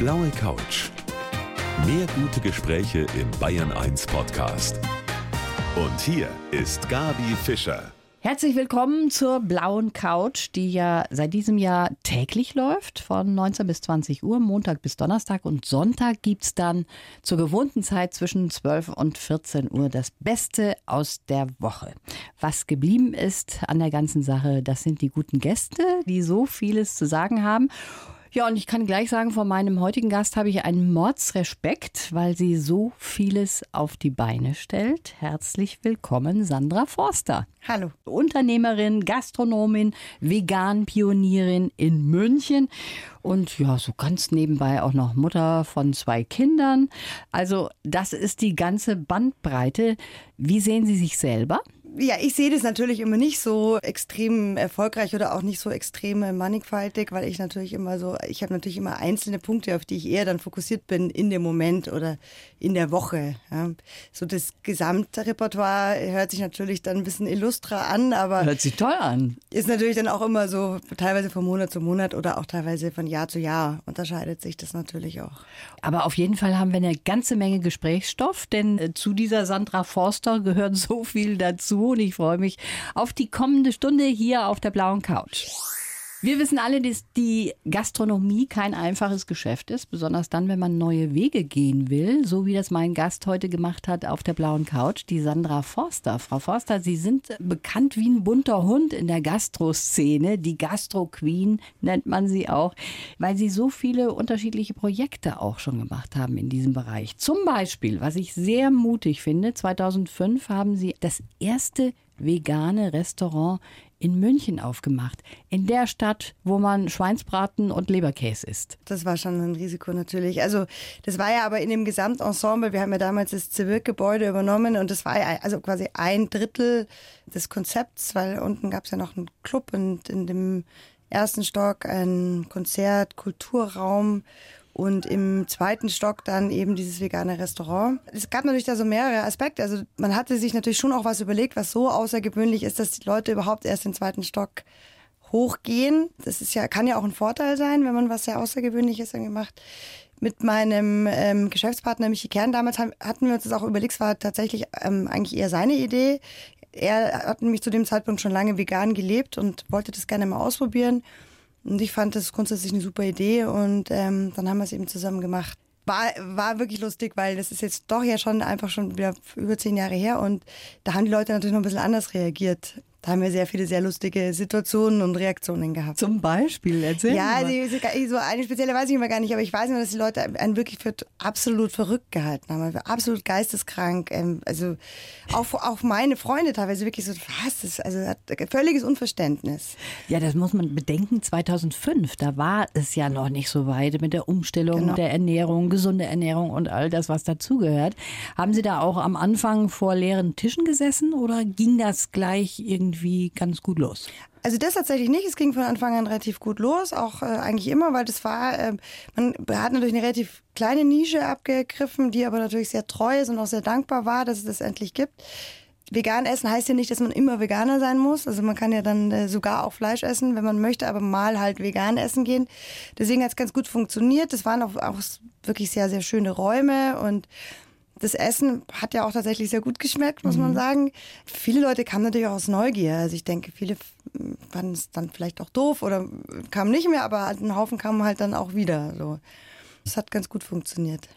blaue Couch. Mehr gute Gespräche im Bayern 1 Podcast. Und hier ist Gabi Fischer. Herzlich willkommen zur blauen Couch, die ja seit diesem Jahr täglich läuft, von 19 bis 20 Uhr, Montag bis Donnerstag und Sonntag gibt es dann zur gewohnten Zeit zwischen 12 und 14 Uhr das Beste aus der Woche. Was geblieben ist an der ganzen Sache, das sind die guten Gäste, die so vieles zu sagen haben. Ja, und ich kann gleich sagen, vor meinem heutigen Gast habe ich einen Mordsrespekt, weil sie so vieles auf die Beine stellt. Herzlich willkommen, Sandra Forster. Hallo. Unternehmerin, Gastronomin, Vegan-Pionierin in München und ja, so ganz nebenbei auch noch Mutter von zwei Kindern. Also, das ist die ganze Bandbreite. Wie sehen Sie sich selber? Ja, ich sehe das natürlich immer nicht so extrem erfolgreich oder auch nicht so extrem mannigfaltig, weil ich natürlich immer so, ich habe natürlich immer einzelne Punkte, auf die ich eher dann fokussiert bin in dem Moment oder in der Woche. Ja. So das gesamte Repertoire hört sich natürlich dann ein bisschen illustrer an, aber hört sich toll an. Ist natürlich dann auch immer so teilweise von Monat zu Monat oder auch teilweise von Jahr zu Jahr unterscheidet sich das natürlich auch. Aber auf jeden Fall haben wir eine ganze Menge Gesprächsstoff, denn äh, zu dieser Sandra Forster gehört so viel dazu und ich freue mich auf die kommende Stunde hier auf der blauen Couch. Wir wissen alle, dass die Gastronomie kein einfaches Geschäft ist, besonders dann, wenn man neue Wege gehen will, so wie das mein Gast heute gemacht hat auf der blauen Couch, die Sandra Forster. Frau Forster, Sie sind bekannt wie ein bunter Hund in der Gastroszene, die Gastro Queen nennt man sie auch, weil Sie so viele unterschiedliche Projekte auch schon gemacht haben in diesem Bereich. Zum Beispiel, was ich sehr mutig finde, 2005 haben Sie das erste vegane Restaurant in München aufgemacht. In der Stadt, wo man Schweinsbraten und Leberkäse isst. Das war schon ein Risiko natürlich. Also das war ja aber in dem Gesamtensemble, wir haben ja damals das Zivil-Gebäude übernommen und das war ja also quasi ein Drittel des Konzepts, weil unten gab es ja noch einen Club und in dem ersten Stock ein Konzert, Kulturraum und im zweiten Stock dann eben dieses vegane Restaurant. Es gab natürlich da so mehrere Aspekte. Also man hatte sich natürlich schon auch was überlegt, was so außergewöhnlich ist, dass die Leute überhaupt erst den zweiten Stock hochgehen. Das ist ja, kann ja auch ein Vorteil sein, wenn man was sehr Außergewöhnliches dann gemacht. Mit meinem ähm, Geschäftspartner Michi Kern damals haben, hatten wir uns das auch überlegt, es war tatsächlich ähm, eigentlich eher seine Idee. Er hat nämlich zu dem Zeitpunkt schon lange vegan gelebt und wollte das gerne mal ausprobieren. Und ich fand das grundsätzlich eine super Idee und ähm, dann haben wir es eben zusammen gemacht. War, war wirklich lustig, weil das ist jetzt doch ja schon einfach schon wieder über zehn Jahre her und da haben die Leute natürlich noch ein bisschen anders reagiert. Da haben wir sehr viele sehr lustige Situationen und Reaktionen gehabt. Zum Beispiel, erzähl Ja, die, so eine spezielle weiß ich immer gar nicht, aber ich weiß nur, dass die Leute einen wirklich für absolut verrückt gehalten haben, absolut geisteskrank. Ähm, also auch, auch meine Freunde teilweise wirklich so, was, das also hat völliges Unverständnis. Ja, das muss man bedenken. 2005, da war es ja noch nicht so weit mit der Umstellung genau. der Ernährung, gesunde Ernährung und all das, was dazugehört. Haben Sie da auch am Anfang vor leeren Tischen gesessen oder ging das gleich irgendwie irgendwie ganz gut los? Also das tatsächlich nicht. Es ging von Anfang an relativ gut los, auch äh, eigentlich immer, weil das war, äh, man hat natürlich eine relativ kleine Nische abgegriffen, die aber natürlich sehr treu ist und auch sehr dankbar war, dass es das endlich gibt. Vegan essen heißt ja nicht, dass man immer Veganer sein muss. Also man kann ja dann äh, sogar auch Fleisch essen, wenn man möchte, aber mal halt vegan essen gehen. Deswegen hat es ganz gut funktioniert. Das waren auch, auch wirklich sehr, sehr schöne Räume und das Essen hat ja auch tatsächlich sehr gut geschmeckt, muss mhm. man sagen. Viele Leute kamen natürlich auch aus Neugier. Also ich denke, viele fanden es dann vielleicht auch doof oder kamen nicht mehr, aber ein Haufen kamen halt dann auch wieder. So. Das hat ganz gut funktioniert.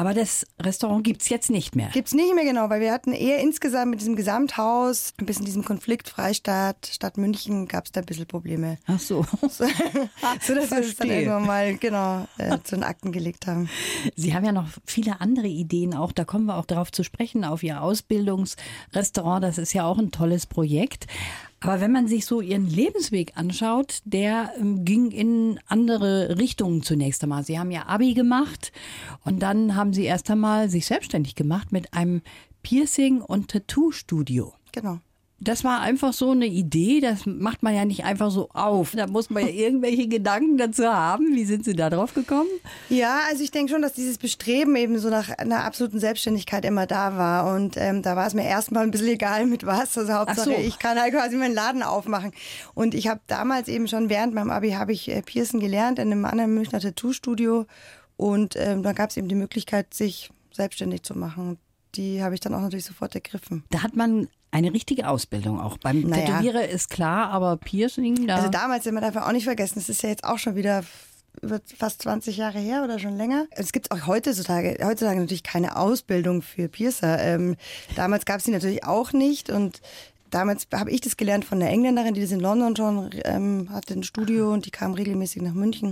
Aber das Restaurant gibt es jetzt nicht mehr. Gibt es nicht mehr, genau, weil wir hatten eher insgesamt mit diesem Gesamthaus, ein bisschen diesem Konflikt Freistaat, Stadt München, gab es da ein bisschen Probleme. Ach so. So, so dass wir es dann irgendwann mal genau äh, zu den Akten gelegt haben. Sie haben ja noch viele andere Ideen auch, da kommen wir auch darauf zu sprechen, auf Ihr Ausbildungsrestaurant. Das ist ja auch ein tolles Projekt. Aber wenn man sich so ihren Lebensweg anschaut, der ähm, ging in andere Richtungen zunächst einmal. Sie haben ja Abi gemacht und dann haben sie erst einmal sich selbstständig gemacht mit einem Piercing- und Tattoo-Studio. Genau. Das war einfach so eine Idee, das macht man ja nicht einfach so auf. Da muss man ja irgendwelche Gedanken dazu haben. Wie sind Sie da drauf gekommen? Ja, also ich denke schon, dass dieses Bestreben eben so nach einer absoluten Selbstständigkeit immer da war. Und ähm, da war es mir erstmal ein bisschen egal mit was. Also Hauptsache, so. ich kann halt quasi meinen Laden aufmachen. Und ich habe damals eben schon während meinem Abi habe ich äh, Piercen gelernt in einem anderen Münchner Tattoo-Studio Und ähm, dann gab es eben die Möglichkeit, sich selbstständig zu machen. Die habe ich dann auch natürlich sofort ergriffen. Da hat man eine richtige Ausbildung auch. Beim Naja. Tätowierer ist klar, aber Piercing, da. Also damals, man darf auch nicht vergessen, das ist ja jetzt auch schon wieder über fast 20 Jahre her oder schon länger. Es gibt auch heutzutage, heutzutage natürlich keine Ausbildung für Piercer. Ähm, damals gab es die natürlich auch nicht und damals habe ich das gelernt von einer Engländerin, die das in London schon ähm, hatte, ein Studio und die kam regelmäßig nach München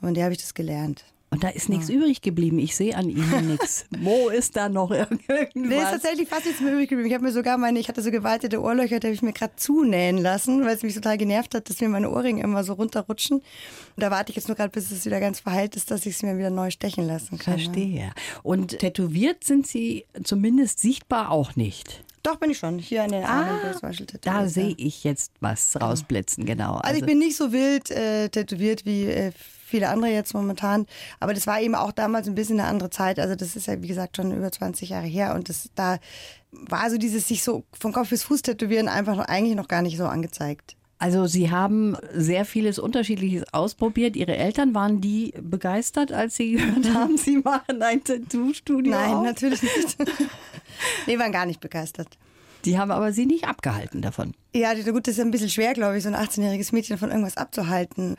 und von der habe ich das gelernt. Und da ist nichts übrig geblieben. Ich sehe an Ihnen nichts. Wo ist da noch irgendwas? Nee, ist tatsächlich fast nichts mehr übrig geblieben. Ich habe mir sogar meine, ich hatte so gewaltete Ohrlöcher, die habe ich mir gerade zunähen lassen, weil es mich total genervt hat, dass mir meine Ohrringe immer so runterrutschen. Und da warte ich jetzt nur gerade, bis es wieder ganz verheilt ist, dass ich sie mir wieder neu stechen lassen kann. Verstehe. Und tätowiert sind Sie zumindest sichtbar auch nicht. Doch, bin ich schon. Hier an den Armen zum Beispiel tätowiert, Da ja. sehe ich jetzt was rausblitzen, genau. Also ich bin nicht so wild äh, tätowiert wie äh, viele andere jetzt momentan. Aber das war eben auch damals ein bisschen eine andere Zeit. Also das ist ja, wie gesagt, schon über 20 Jahre her. Und das da war so dieses sich so von Kopf bis Fuß tätowieren einfach noch, eigentlich noch gar nicht so angezeigt. Also Sie haben sehr vieles Unterschiedliches ausprobiert. Ihre Eltern waren die begeistert, als Sie gehört haben, Sie machen ein Tattoo-Studio Nein, auf? natürlich nicht. nee, waren gar nicht begeistert. Die haben aber Sie nicht abgehalten davon. Ja, gut, das ist ein bisschen schwer, glaube ich, so ein 18-jähriges Mädchen von irgendwas abzuhalten.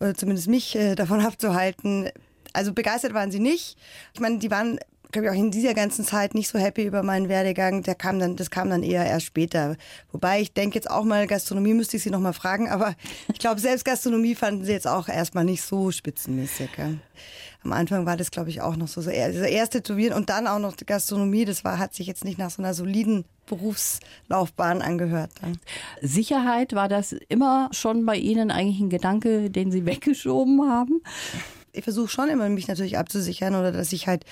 Oder zumindest mich äh, davon abzuhalten. Also begeistert waren sie nicht. Ich meine, die waren, glaube ich, auch in dieser ganzen Zeit nicht so happy über meinen Werdegang. Der kam dann, das kam dann eher erst später. Wobei ich denke jetzt auch mal, Gastronomie müsste ich sie noch mal fragen, aber ich glaube, selbst Gastronomie fanden sie jetzt auch erstmal nicht so spitzenmäßig. Ja. Am Anfang war das, glaube ich, auch noch so. so also erst Tätowieren und dann auch noch die Gastronomie. Das war, hat sich jetzt nicht nach so einer soliden Berufslaufbahn angehört. Dann. Sicherheit, war das immer schon bei Ihnen eigentlich ein Gedanke, den Sie weggeschoben haben? ich versuche schon immer, mich natürlich abzusichern oder dass ich halt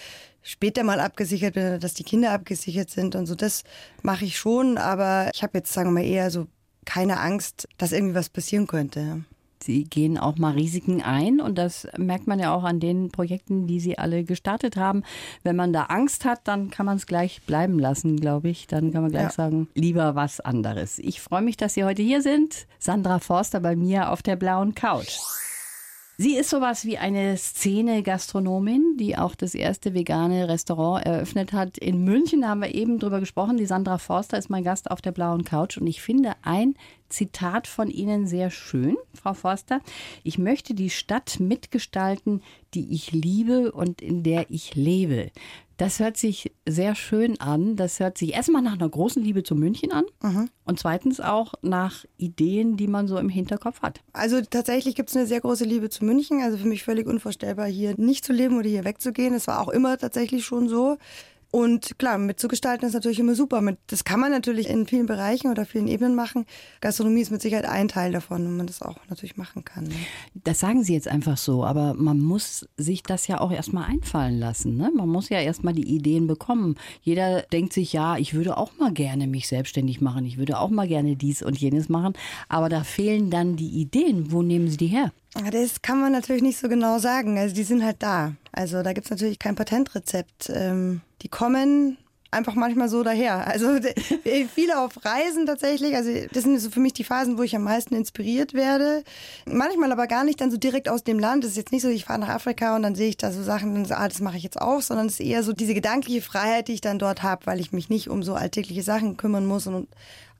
später mal abgesichert bin, dass die Kinder abgesichert sind und so. Das mache ich schon, aber ich habe jetzt, sagen wir mal, eher so keine Angst, dass irgendwie was passieren könnte. Sie gehen auch mal Risiken ein und das merkt man ja auch an den Projekten, die Sie alle gestartet haben. Wenn man da Angst hat, dann kann man es gleich bleiben lassen, glaube ich. Dann kann man gleich Ja. sagen, lieber was anderes. Ich freue mich, dass Sie heute hier sind. Sandra Forster bei mir auf der blauen Couch. Sie ist sowas wie eine Szene-Gastronomin, die auch das erste vegane Restaurant eröffnet hat. In München haben wir eben drüber gesprochen. Die Sandra Forster ist mein Gast auf der blauen Couch und ich finde ein Zitat von Ihnen sehr schön, Frau Forster. Ich möchte die Stadt mitgestalten, die ich liebe und in der ich lebe. Das hört sich sehr schön an. Das hört sich erstmal nach einer großen Liebe zu München an und zweitens auch nach Ideen, die man so im Hinterkopf hat. Also tatsächlich gibt es eine sehr große Liebe zu München. Also für mich völlig unvorstellbar, hier nicht zu leben oder hier wegzugehen. Es war auch immer tatsächlich schon so. Und klar, mitzugestalten ist natürlich immer super. Das kann man natürlich in vielen Bereichen oder vielen Ebenen machen. Gastronomie ist mit Sicherheit ein Teil davon, wenn man das auch natürlich machen kann. Ne? Das sagen Sie jetzt einfach so, aber man muss sich das ja auch erstmal einfallen lassen. Ne? Man muss ja erstmal die Ideen bekommen. Jeder denkt sich, ja, ich würde auch mal gerne mich selbstständig machen, ich würde auch mal gerne dies und jenes machen, aber da fehlen dann die Ideen. Wo nehmen Sie die her? Ja, Das kann man natürlich nicht so genau sagen. Also die sind halt da. Also da gibt's natürlich kein Patentrezept. Ähm, die kommen einfach manchmal so daher. Also viele auf Reisen tatsächlich. Also das sind so für mich die Phasen, wo ich am meisten inspiriert werde. Manchmal aber gar nicht dann so direkt aus dem Land. Es ist jetzt nicht so, ich fahre nach Afrika und dann sehe ich da so Sachen und so, ah, das mache ich jetzt auch, sondern es ist eher so diese gedankliche Freiheit, die ich dann dort habe, weil ich mich nicht um so alltägliche Sachen kümmern muss und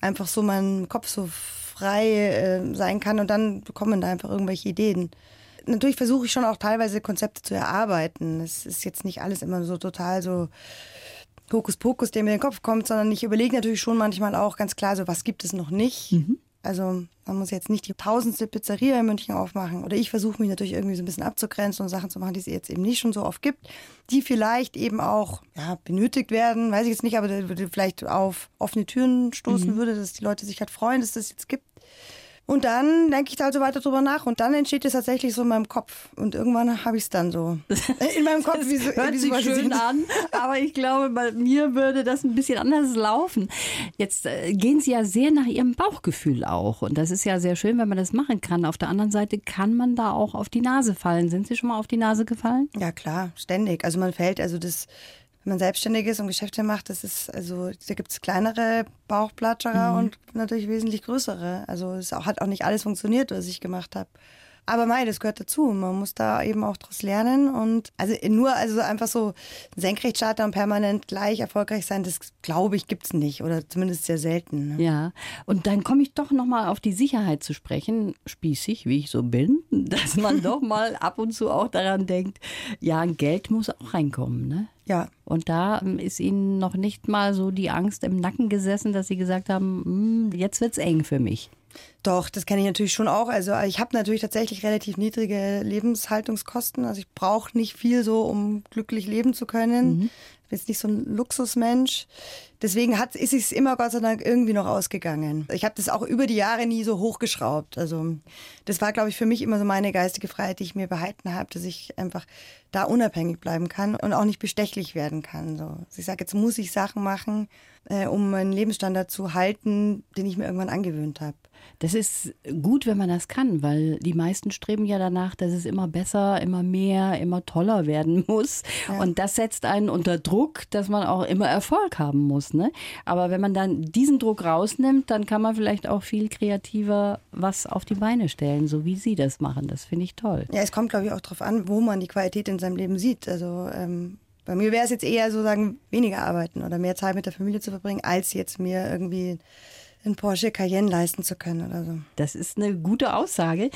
einfach so meinen Kopf so frei äh, sein kann und dann bekommen da einfach irgendwelche Ideen. Natürlich versuche ich schon auch teilweise Konzepte zu erarbeiten. Es ist jetzt nicht alles immer so total so Hokuspokus, der mir in den Kopf kommt, sondern ich überlege natürlich schon manchmal auch ganz klar, so was gibt es noch nicht. Also man muss jetzt nicht die tausendste Pizzeria in München aufmachen. Oder ich versuche mich natürlich irgendwie so ein bisschen abzugrenzen und Sachen zu machen, die es jetzt eben nicht schon so oft gibt, die vielleicht eben auch ja, benötigt werden, weiß ich jetzt nicht, aber vielleicht auf offene Türen stoßen würde, dass die Leute sich halt freuen, dass das jetzt gibt. Und dann denke ich da also weiter drüber nach und dann entsteht es tatsächlich so in meinem Kopf. Und irgendwann habe ich es dann so in meinem Kopf. Wie so, Hört wie sich schön an, aber ich glaube, bei mir würde das ein bisschen anders laufen. Jetzt äh, gehen Sie ja sehr nach Ihrem Bauchgefühl auch. Und das ist ja sehr schön, wenn man das machen kann. Auf der anderen Seite kann man da auch auf die Nase fallen. Sind Sie schon mal auf die Nase gefallen? Ja, klar, ständig. Also man fällt, also das, wenn man selbstständig ist und Geschäfte macht, das ist, also da gibt es kleinere Bauchplatscherer und natürlich wesentlich größere. Also es hat auch nicht alles funktioniert, was ich gemacht habe. Aber mei, das gehört dazu. Man muss da eben auch draus lernen und also nur also einfach so Senkrechtstarter und permanent gleich erfolgreich sein, das glaube ich gibt's nicht oder zumindest sehr selten. Ne? Ja, und dann komme ich doch noch mal auf die Sicherheit zu sprechen, spießig wie ich so bin, dass man doch mal ab und zu auch daran denkt, ja, Geld muss auch reinkommen, ne? Ja. Und da ähm, ist Ihnen noch nicht mal so die Angst im Nacken gesessen, dass Sie gesagt haben, hm, jetzt wird's eng für mich. Doch, das kenne ich natürlich schon auch. Also ich habe natürlich tatsächlich relativ niedrige Lebenshaltungskosten. Also ich brauche nicht viel so, um glücklich leben zu können. Mhm. Ich bin jetzt nicht so ein Luxusmensch. Deswegen hat, ist es immer Gott sei Dank irgendwie noch ausgegangen. Ich habe das auch über die Jahre nie so hochgeschraubt. Also das war, glaube ich, für mich immer so meine geistige Freiheit, die ich mir behalten habe, dass ich einfach da unabhängig bleiben kann und auch nicht bestechlich werden kann. So. Also ich sage, jetzt muss ich Sachen machen, äh, um meinen Lebensstandard zu halten, den ich mir irgendwann angewöhnt habe. Das ist gut, wenn man das kann, weil die meisten streben ja danach, dass es immer besser, immer mehr, immer toller werden muss. Ja. Und das setzt einen unter Druck, dass man auch immer Erfolg haben muss. Ne? Aber wenn man dann diesen Druck rausnimmt, dann kann man vielleicht auch viel kreativer was auf die Beine stellen, so wie Sie das machen. Das finde ich toll. Ja, es kommt, glaube ich, auch darauf an, wo man die Qualität in seinem Leben sieht. Also ähm, bei mir wäre es jetzt eher so sagen, weniger arbeiten oder mehr Zeit mit der Familie zu verbringen, als jetzt mir irgendwie einen Porsche Cayenne leisten zu können oder so. Das ist eine gute Aussage.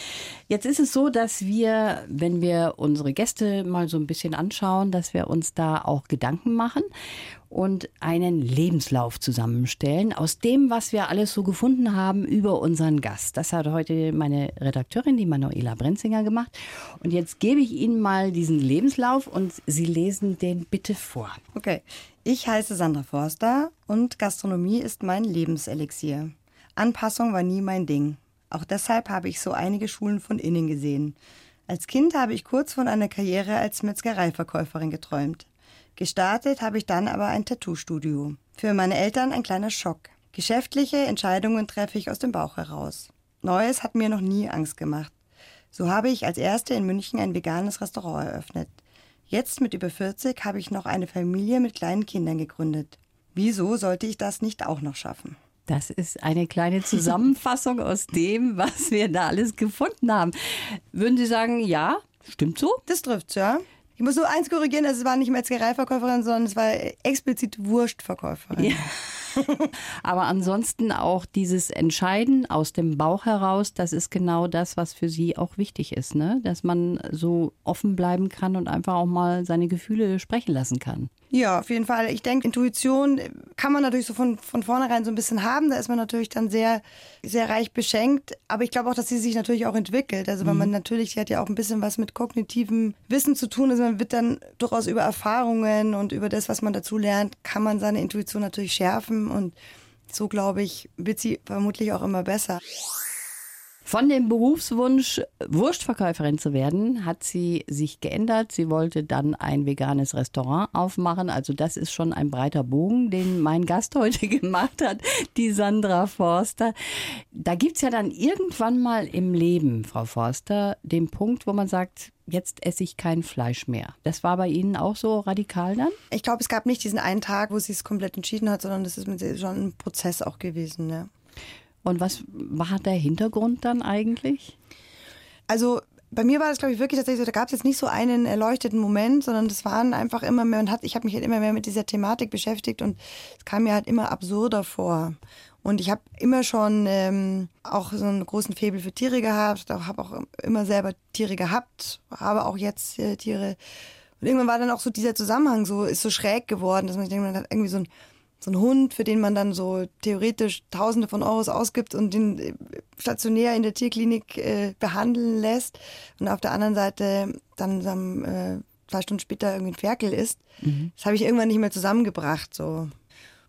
Jetzt ist es so, dass wir, wenn wir unsere Gäste mal so ein bisschen anschauen, dass wir uns da auch Gedanken machen und einen Lebenslauf zusammenstellen aus dem, was wir alles so gefunden haben über unseren Gast. Das hat heute meine Redakteurin, die Manuela Brenzinger, gemacht. Und jetzt gebe ich Ihnen mal diesen Lebenslauf und Sie lesen den bitte vor. Okay. Ich heiße Sandra Forster und Gastronomie ist mein Lebenselixier. Anpassung war nie mein Ding. Auch deshalb habe ich so einige Schulen von innen gesehen. Als Kind habe ich kurz von einer Karriere als Metzgereiverkäuferin geträumt. Gestartet habe ich dann aber ein Tattoo-Studio. Für meine Eltern ein kleiner Schock. Geschäftliche Entscheidungen treffe ich aus dem Bauch heraus. Neues hat mir noch nie Angst gemacht. So habe ich als erste in München ein veganes Restaurant eröffnet. Jetzt mit über 40 habe ich noch eine Familie mit kleinen Kindern gegründet. Wieso sollte ich das nicht auch noch schaffen? Das ist eine kleine Zusammenfassung aus dem, was wir da alles gefunden haben. Würden Sie sagen, ja, stimmt so? Das trifft ja. Ich muss nur eins korrigieren, es war nicht Metzgereiverkäuferin, sondern es war explizit Wurstverkäuferin. Ja. Aber ansonsten auch dieses Entscheiden aus dem Bauch heraus, das ist genau das, was für Sie auch wichtig ist, ne? Dass man so offen bleiben kann und einfach auch mal seine Gefühle sprechen lassen kann. Ja, auf jeden Fall. Ich denke, Intuition kann man natürlich so von, von vornherein so ein bisschen haben. Da ist man natürlich dann sehr, sehr reich beschenkt. Aber ich glaube auch, dass sie sich natürlich auch entwickelt. Also, weil mhm. man natürlich, die hat ja auch ein bisschen was mit kognitivem Wissen zu tun. Also, man wird dann durchaus über Erfahrungen und über das, was man dazu lernt, kann man seine Intuition natürlich schärfen. Und so, glaube ich, wird sie vermutlich auch immer besser. Von dem Berufswunsch, Wurstverkäuferin zu werden, hat sie sich geändert. Sie wollte dann ein veganes Restaurant aufmachen. Also das ist schon ein breiter Bogen, den mein Gast heute gemacht hat, die Sandra Forster. Da gibt's ja dann irgendwann mal im Leben, Frau Forster, den Punkt, wo man sagt, jetzt esse ich kein Fleisch mehr. Das war bei Ihnen auch so radikal dann? Ich glaube, es gab nicht diesen einen Tag, wo sie es komplett entschieden hat, sondern das ist schon ein Prozess auch gewesen. Ja. Und was war der Hintergrund dann eigentlich? Also bei mir war das, glaube ich, wirklich tatsächlich so, da gab es jetzt nicht so einen erleuchteten Moment, sondern das waren einfach immer mehr, und hat, ich habe mich halt immer mehr mit dieser Thematik beschäftigt und es kam mir halt immer absurder vor. Und ich habe immer schon ähm, auch so einen großen Faible für Tiere gehabt, habe auch immer selber Tiere gehabt, habe auch jetzt äh, Tiere. Und irgendwann war dann auch so dieser Zusammenhang so, ist so schräg geworden, dass man sich denkt, man hat irgendwie so ein so ein Hund, für den man dann so theoretisch Tausende von Euros ausgibt und den äh, stationär in der Tierklinik äh, behandeln lässt und auf der anderen Seite dann ähm, äh, zwei Stunden später irgendwie ein Ferkel ist. Mhm. Das habe ich irgendwann nicht mehr zusammengebracht so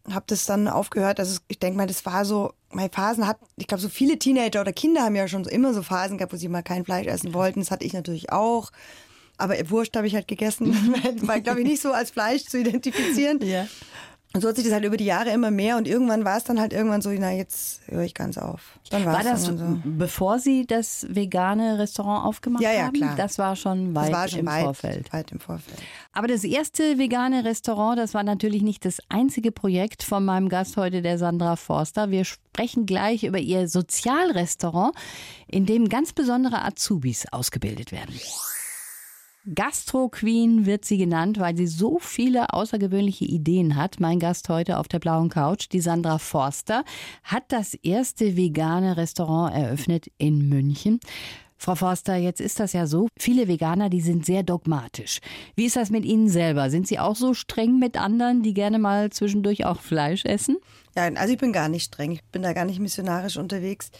und habe das dann aufgehört. Also ich denke mal, das war so, meine Phasen hat, ich glaube, so viele Teenager oder Kinder haben ja schon so immer so Phasen gehabt, wo sie mal kein Fleisch essen wollten. Das hatte ich natürlich auch. Aber Wurst habe ich halt gegessen, weil, glaube ich, nicht so als Fleisch zu identifizieren. Ja. Und so hat sich das halt über die Jahre immer mehr und irgendwann war es dann halt irgendwann so, na jetzt höre ich ganz auf. Dann War das, dann so. bevor Sie das vegane Restaurant aufgemacht Ja, ja, haben? klar. Das war schon weit Das war schon im weit, Vorfeld. weit im Vorfeld. Aber das erste vegane Restaurant, das war natürlich nicht das einzige Projekt von meinem Gast heute, der Sandra Forster. Wir sprechen gleich über ihr Sozialrestaurant, in dem ganz besondere Azubis ausgebildet werden. Gastro Queen wird sie genannt, weil sie so viele außergewöhnliche Ideen hat. Mein Gast heute auf der blauen Couch, die Sandra Forster, hat das erste vegane Restaurant eröffnet in München. Frau Forster, jetzt ist das ja so, viele Veganer, die sind sehr dogmatisch. Wie ist das mit Ihnen selber? Sind Sie auch so streng mit anderen, die gerne mal zwischendurch auch Fleisch essen? Ja, also ich bin gar nicht streng. Ich bin da gar nicht missionarisch unterwegs.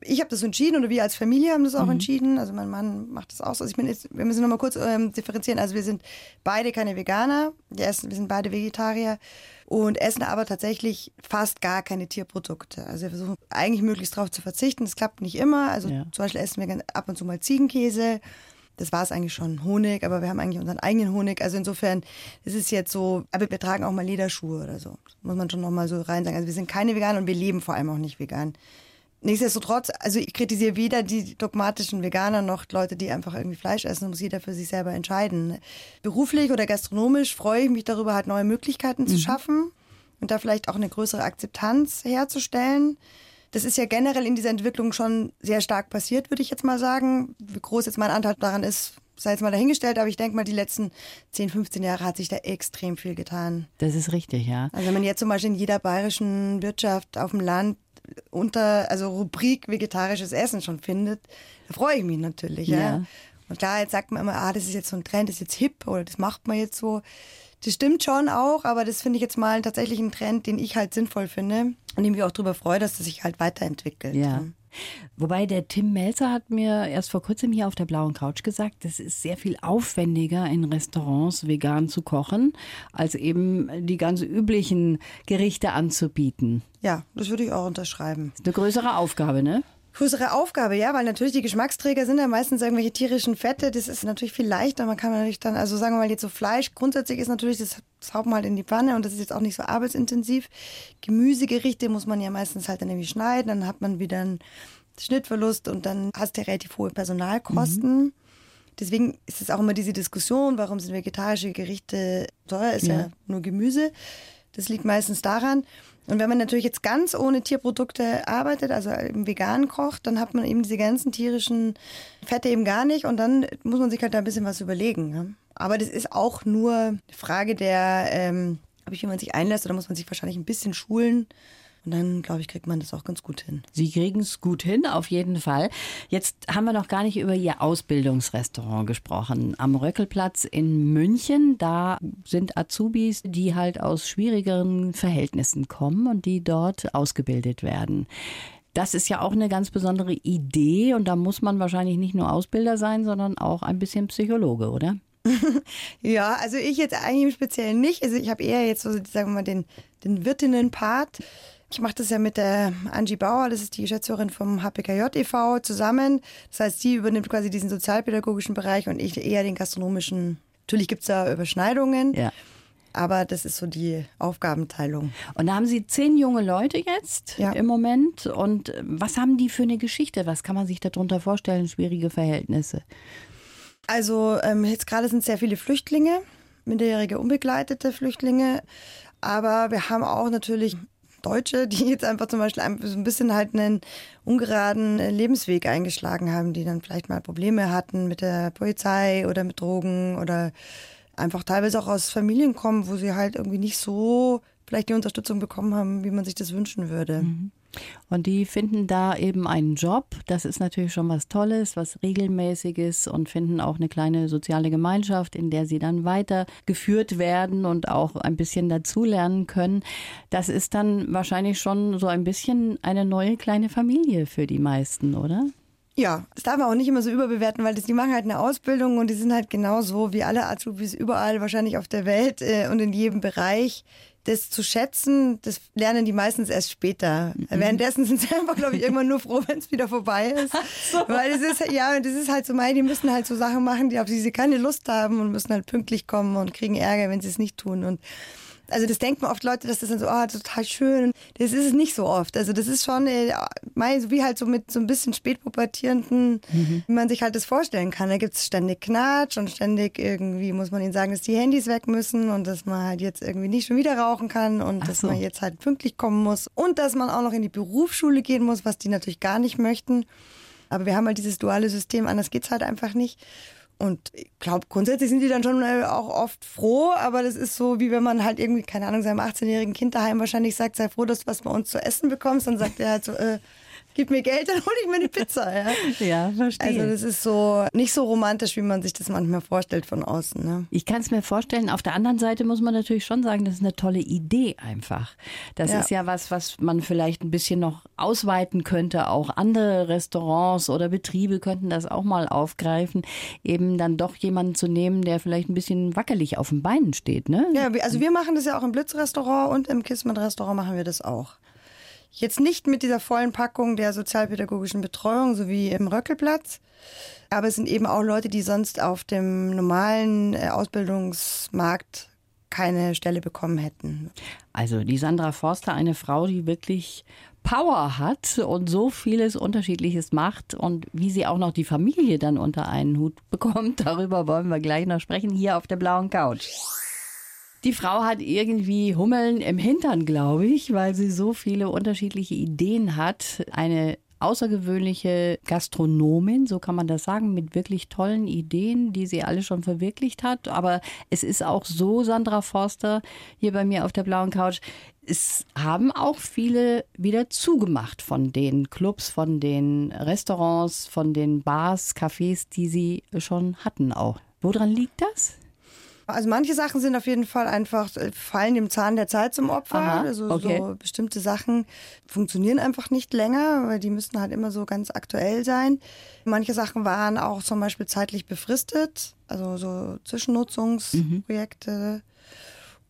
Ich habe das entschieden oder wir als Familie haben das auch entschieden. Also mein Mann macht das auch so. Also ich bin jetzt, wir müssen noch mal kurz ähm, differenzieren. Also wir sind beide keine Veganer. Wir, essen, wir sind beide Vegetarier und essen aber tatsächlich fast gar keine Tierprodukte. Also wir versuchen eigentlich möglichst darauf zu verzichten. Das klappt nicht immer. Also Ja. zum Beispiel essen wir ab und zu mal Ziegenkäse. Das war es eigentlich schon, Honig, aber wir haben eigentlich unseren eigenen Honig. Also insofern, es ist jetzt so, aber wir tragen auch mal Lederschuhe oder so. Das muss man schon noch mal so rein sagen. Also wir sind keine Veganer und wir leben vor allem auch nicht vegan. Nichtsdestotrotz, also ich kritisiere weder die dogmatischen Veganer noch Leute, die einfach irgendwie Fleisch essen. Das muss jeder für sich selber entscheiden. Beruflich oder gastronomisch freue ich mich darüber, halt neue Möglichkeiten zu schaffen und da vielleicht auch eine größere Akzeptanz herzustellen. Das ist ja generell in dieser Entwicklung schon sehr stark passiert, würde ich jetzt mal sagen. Wie groß jetzt mein Anteil daran ist, sei jetzt mal dahingestellt, aber ich denke mal, die letzten 10, 15 Jahre hat sich da extrem viel getan. Das ist richtig, ja. Also wenn man jetzt zum Beispiel in jeder bayerischen Wirtschaft auf dem Land unter, also Rubrik vegetarisches Essen schon findet, da freue ich mich natürlich. Ja. Ja. Und klar, jetzt sagt man immer, ah, das ist jetzt so ein Trend, das ist jetzt hip oder das macht man jetzt so. Das stimmt schon auch, aber das finde ich jetzt mal tatsächlich ein Trend, den ich halt sinnvoll finde und dem ich auch darüber freue, dass das sich halt weiterentwickelt. Ja. Wobei der Tim Melzer hat mir erst vor kurzem hier auf der blauen Couch gesagt, es ist sehr viel aufwendiger in Restaurants vegan zu kochen, als eben die ganz üblichen Gerichte anzubieten. Ja, das würde ich auch unterschreiben. Ist eine größere Aufgabe, ne? Größere Aufgabe, ja, weil natürlich die Geschmacksträger sind ja meistens irgendwelche tierischen Fette. Das ist natürlich viel leichter. Man kann natürlich dann, also sagen wir mal jetzt so Fleisch, grundsätzlich ist natürlich, das, das haut man halt in die Pfanne und das ist jetzt auch nicht so arbeitsintensiv. Gemüsegerichte muss man ja meistens halt dann irgendwie schneiden, dann hat man wieder einen Schnittverlust und dann hast du ja relativ hohe Personalkosten. Deswegen ist es auch immer diese Diskussion, warum sind vegetarische Gerichte teuer, ist ja, Ja. nur Gemüse. Das liegt meistens daran. Und wenn man natürlich jetzt ganz ohne Tierprodukte arbeitet, also im vegan kocht, dann hat man eben diese ganzen tierischen Fette eben gar nicht und dann muss man sich halt da ein bisschen was überlegen. Ja. Aber das ist auch nur eine Frage der, ähm, wie man sich einlässt oder muss man sich wahrscheinlich ein bisschen schulen. Und dann, glaube ich, kriegt man das auch ganz gut hin. Sie kriegen es gut hin, auf jeden Fall. Jetzt haben wir noch gar nicht über Ihr Ausbildungsrestaurant gesprochen. Am Röckelplatz in München, da sind Azubis, die halt aus schwierigeren Verhältnissen kommen und die dort ausgebildet werden. Das ist ja auch eine ganz besondere Idee und da muss man wahrscheinlich nicht nur Ausbilder sein, sondern auch ein bisschen Psychologe, oder? Ja, also ich jetzt eigentlich im Speziellen nicht. Also ich habe eher jetzt so, sagen wir mal, den, den Wirtinnen-Part. Ich mache das ja mit der Angie Bauer, das ist die Geschäftsführerin vom HPKJ e.V. zusammen. Das heißt, sie übernimmt quasi diesen sozialpädagogischen Bereich und ich eher den gastronomischen. Natürlich gibt's da Überschneidungen, Ja. aber das ist so die Aufgabenteilung. Und da haben Sie zehn junge Leute jetzt Ja. im Moment. Und was haben die für eine Geschichte? Was kann man sich darunter vorstellen? Schwierige Verhältnisse. Also ähm, jetzt gerade sind sehr viele Flüchtlinge, minderjährige unbegleitete Flüchtlinge, aber wir haben auch natürlich Deutsche, die jetzt einfach zum Beispiel ein- so ein bisschen halt einen ungeraden äh, Lebensweg eingeschlagen haben, die dann vielleicht mal Probleme hatten mit der Polizei oder mit Drogen oder einfach teilweise auch aus Familien kommen, wo sie halt irgendwie nicht so vielleicht die Unterstützung bekommen haben, wie man sich das wünschen würde. Und die finden da eben einen Job. Das ist natürlich schon was Tolles, was Regelmäßiges und finden auch eine kleine soziale Gemeinschaft, in der sie dann weitergeführt werden und auch ein bisschen dazulernen können. Das ist dann wahrscheinlich schon so ein bisschen eine neue kleine Familie für die meisten, oder? Ja, das darf man auch nicht immer so überbewerten, weil das, die machen halt eine Ausbildung und die sind halt genauso wie alle Azubis überall wahrscheinlich auf der Welt äh, und in jedem Bereich. Das zu schätzen, das lernen die meistens erst später. Währenddessen sind sie einfach, glaube ich, irgendwann nur froh, wenn es wieder vorbei ist. Weil das ist, ja, das ist halt so, mei, die müssen halt so Sachen machen, die auf die sie keine Lust haben und müssen halt pünktlich kommen und kriegen Ärger, wenn sie es nicht tun. Und Also das denken oft Leute, dass das dann so, oh, total schön. Das ist es nicht so oft. Also das ist schon äh, wie halt so mit so ein bisschen spätpubertierenden, mhm. wie man sich halt das vorstellen kann. Da gibt es ständig Knatsch und ständig irgendwie muss man ihnen sagen, dass die Handys weg müssen und dass man halt jetzt irgendwie nicht schon wieder rauchen kann und Ach dass so. man jetzt halt pünktlich kommen muss und dass man auch noch in die Berufsschule gehen muss, was die natürlich gar nicht möchten. Aber wir haben halt dieses duale System, anders geht's halt einfach nicht. Und ich glaube, grundsätzlich sind die dann schon äh, auch oft froh, aber das ist so, wie wenn man halt irgendwie, keine Ahnung, seinem 18-jährigen Kind daheim wahrscheinlich sagt, sei froh, dass du was bei uns zu essen bekommst. Dann sagt er halt so, äh, gib mir Geld, dann hole ich mir eine Pizza. Ja? ja, verstehe. Also das ist so nicht so romantisch, wie man sich das manchmal vorstellt von außen. Ne? Ich kann es mir vorstellen. Auf der anderen Seite muss man natürlich schon sagen, das ist eine tolle Idee einfach. Das ja. ist ja was, was man vielleicht ein bisschen noch ausweiten könnte. Auch andere Restaurants oder Betriebe könnten das auch mal aufgreifen, eben dann doch jemanden zu nehmen, der vielleicht ein bisschen wackelig auf den Beinen steht. Ne? Ja, also wir machen das ja auch im Blitzrestaurant und im Kismet-Restaurant machen wir das auch. Jetzt nicht mit dieser vollen Packung der sozialpädagogischen Betreuung, so wie im Röckelplatz. Aber es sind eben auch Leute, die sonst auf dem normalen äh, Ausbildungsmarkt keine Stelle bekommen hätten. Also die Sandra Forster, eine Frau, die wirklich Power hat und so vieles Unterschiedliches macht und wie sie auch noch die Familie dann unter einen Hut bekommt, darüber wollen wir gleich noch sprechen, hier auf der blauen Couch. Die Frau hat irgendwie Hummeln im Hintern, glaube ich, weil sie so viele unterschiedliche Ideen hat. Eine außergewöhnliche Gastronomin, so kann man das sagen, mit wirklich tollen Ideen, die sie alle schon verwirklicht hat. Aber es ist auch so, Sandra Forster, hier bei mir auf der blauen Couch, es haben auch viele wieder zugemacht von den Clubs, von den Restaurants, von den Bars, Cafés, die sie schon hatten auch. Woran liegt das? Also manche Sachen sind auf jeden Fall einfach, äh, fallen dem Zahn der Zeit zum Opfer. Aha, also okay. so bestimmte Sachen funktionieren einfach nicht länger, weil die müssen halt immer so ganz aktuell sein. Manche Sachen waren auch zum Beispiel zeitlich befristet, also so Zwischennutzungsprojekte. Mhm.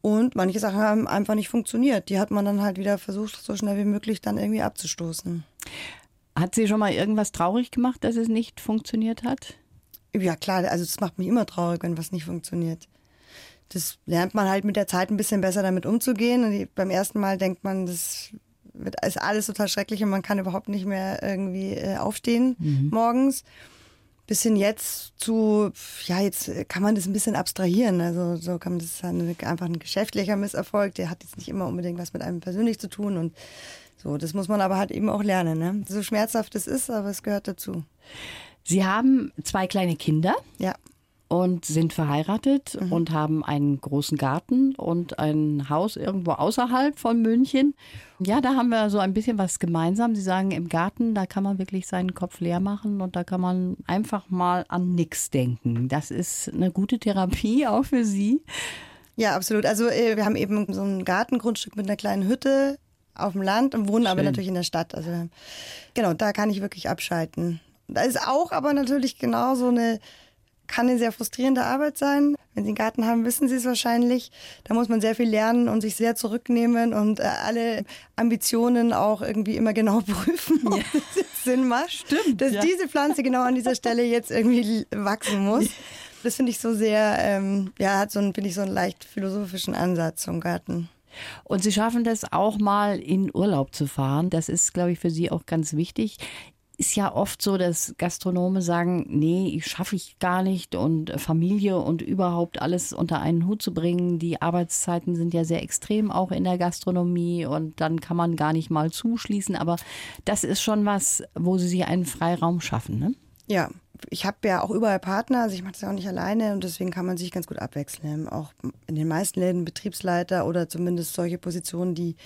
Und manche Sachen haben einfach nicht funktioniert. Die hat man dann halt wieder versucht, so schnell wie möglich dann irgendwie abzustoßen. Hat sie schon mal irgendwas traurig gemacht, dass es nicht funktioniert hat? Ja klar, also es macht mich immer traurig, wenn was nicht funktioniert das lernt man halt mit der Zeit ein bisschen besser damit umzugehen. Und beim ersten Mal denkt man, das ist alles total schrecklich und man kann überhaupt nicht mehr irgendwie äh, aufstehen mhm. morgens. Bis hin jetzt zu, ja, jetzt kann man das ein bisschen abstrahieren. Also so kann man das eine, einfach ein geschäftlicher Misserfolg, der hat jetzt nicht immer unbedingt was mit einem persönlich zu tun und so, das muss man aber halt eben auch lernen. Ne? So schmerzhaft es ist, aber es gehört dazu. Sie haben zwei kleine Kinder. Ja und sind verheiratet mhm. und haben einen großen Garten und ein Haus irgendwo außerhalb von München. Ja, da haben wir so ein bisschen was gemeinsam. Sie sagen, im Garten, da kann man wirklich seinen Kopf leer machen und da kann man einfach mal an nichts denken. Das ist eine gute Therapie auch für Sie. Ja, absolut. Also äh, wir haben eben so ein Gartengrundstück mit einer kleinen Hütte auf dem Land und wohnen Schön. aber natürlich in der Stadt. Also genau, da kann ich wirklich abschalten. Da ist auch aber natürlich genau so eine kann eine sehr frustrierende Arbeit sein. Wenn Sie einen Garten haben, wissen Sie es wahrscheinlich. Da muss man sehr viel lernen und sich sehr zurücknehmen und äh, alle Ambitionen auch irgendwie immer genau prüfen, ob ja. das Sinn macht. Stimmt. Dass ja. diese Pflanze genau an dieser Stelle jetzt irgendwie wachsen muss. Das finde ich so sehr, ähm, ja, hat so einen, finde ich so einen leicht philosophischen Ansatz zum Garten. Und Sie schaffen das auch mal in Urlaub zu fahren. Das ist, glaube ich, für Sie auch ganz wichtig ist ja oft so, dass Gastronome sagen, nee, ich schaffe ich gar nicht und Familie und überhaupt alles unter einen Hut zu bringen. Die Arbeitszeiten sind ja sehr extrem auch in der Gastronomie und dann kann man gar nicht mal zuschließen. Aber das ist schon was, wo sie sich einen Freiraum schaffen, ne? Ja, ich habe ja auch überall Partner, also ich mache das ja auch nicht alleine und deswegen kann man sich ganz gut abwechseln. Auch in den meisten Läden Betriebsleiter oder zumindest solche Positionen, die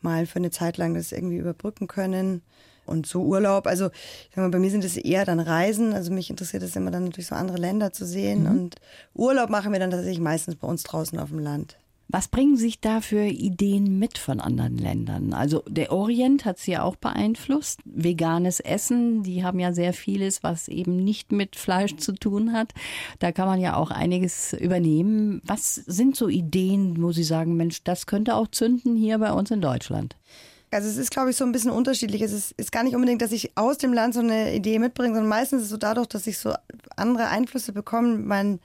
mal für eine Zeit lang das irgendwie überbrücken können. Und so Urlaub, also ich sag mal, bei mir sind es eher dann Reisen. Also mich interessiert es immer dann natürlich so andere Länder zu sehen. Mhm. Und Urlaub machen wir dann tatsächlich meistens bei uns draußen auf dem Land. Was bringen sich da für Ideen mit von anderen Ländern? Also der Orient hat sie ja auch beeinflusst. Veganes Essen, die haben ja sehr vieles, was eben nicht mit Fleisch zu tun hat. Da kann man ja auch einiges übernehmen. Was sind so Ideen, wo Sie sagen, Mensch, das könnte auch zünden hier bei uns in Deutschland? Also es ist, glaube ich, so ein bisschen unterschiedlich. Es ist, ist, gar nicht unbedingt, dass ich aus dem Land so eine Idee mitbringe, sondern meistens ist es so dadurch, dass ich so andere Einflüsse bekomme, mein,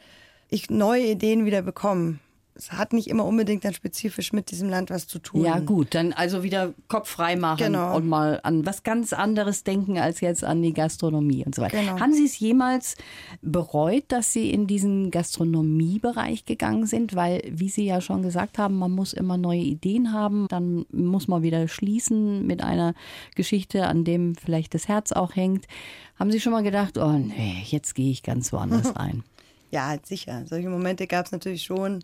ich neue Ideen wieder bekomme. Es hat nicht immer unbedingt dann spezifisch mit diesem Land was zu tun. Ja, gut, dann also wieder Kopf frei machen Genau. und mal an was ganz anderes denken als jetzt an die Gastronomie und so weiter. Genau. Haben Sie es jemals bereut, dass Sie in diesen Gastronomiebereich gegangen sind? Weil, wie Sie ja schon gesagt haben, man muss immer neue Ideen haben, dann muss man wieder schließen mit einer Geschichte, an dem vielleicht das Herz auch hängt. Haben Sie schon mal gedacht, oh nee, jetzt gehe ich ganz woanders rein? Ja, sicher. Solche Momente gab es natürlich schon.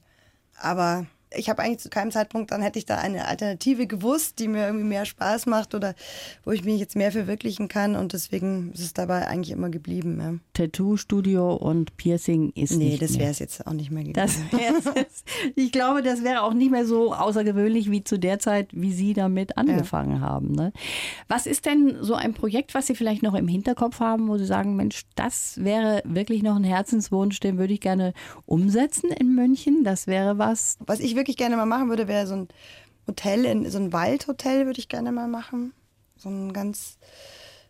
Aber ich habe eigentlich zu keinem Zeitpunkt, dann hätte ich da eine Alternative gewusst, die mir irgendwie mehr Spaß macht oder wo ich mich jetzt mehr verwirklichen kann. Und deswegen ist es dabei eigentlich immer geblieben. Ja. Tattoo-Studio und Piercing ist Nee, nicht das wäre es jetzt auch nicht mehr gewesen. Ich glaube, das wäre auch nicht mehr so außergewöhnlich wie zu der Zeit, wie Sie damit angefangen haben. Ne? Was ist denn so ein Projekt, was Sie vielleicht noch im Hinterkopf haben, wo Sie sagen, Mensch, das wäre wirklich noch ein Herzenswunsch, den würde ich gerne umsetzen in München. Das wäre was. Was ich wirklich gerne mal machen würde, wäre so ein Hotel, in, so ein Waldhotel würde ich gerne mal machen. So ein ganz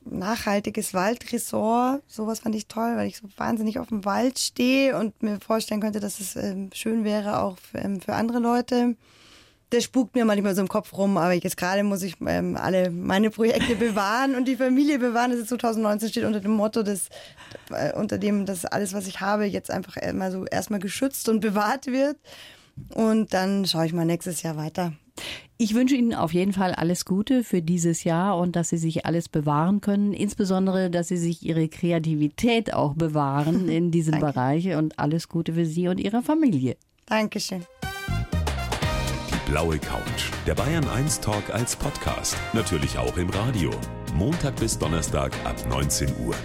nachhaltiges Waldresort. Sowas fand ich toll, weil ich so wahnsinnig auf dem Wald stehe und mir vorstellen könnte, dass es ähm, schön wäre auch für, ähm, für andere Leute. Das spukt mir manchmal so im Kopf rum, aber jetzt gerade muss ich ähm, alle meine Projekte bewahren und die Familie bewahren. Das ist 2019 steht unter dem Motto, dass äh, unter dem, dass alles, was ich habe, jetzt einfach immer so erstmal geschützt und bewahrt wird. Und dann schaue ich mal nächstes Jahr weiter. Ich wünsche Ihnen auf jeden Fall alles Gute für dieses Jahr und dass Sie sich alles bewahren können. Insbesondere, dass Sie sich Ihre Kreativität auch bewahren in diesem. Bereich und alles Gute für Sie und Ihre Familie. Dankeschön. Die blaue Couch. Der Bayern 1 Talk als Podcast. Natürlich auch im Radio. Montag bis Donnerstag ab 19 Uhr.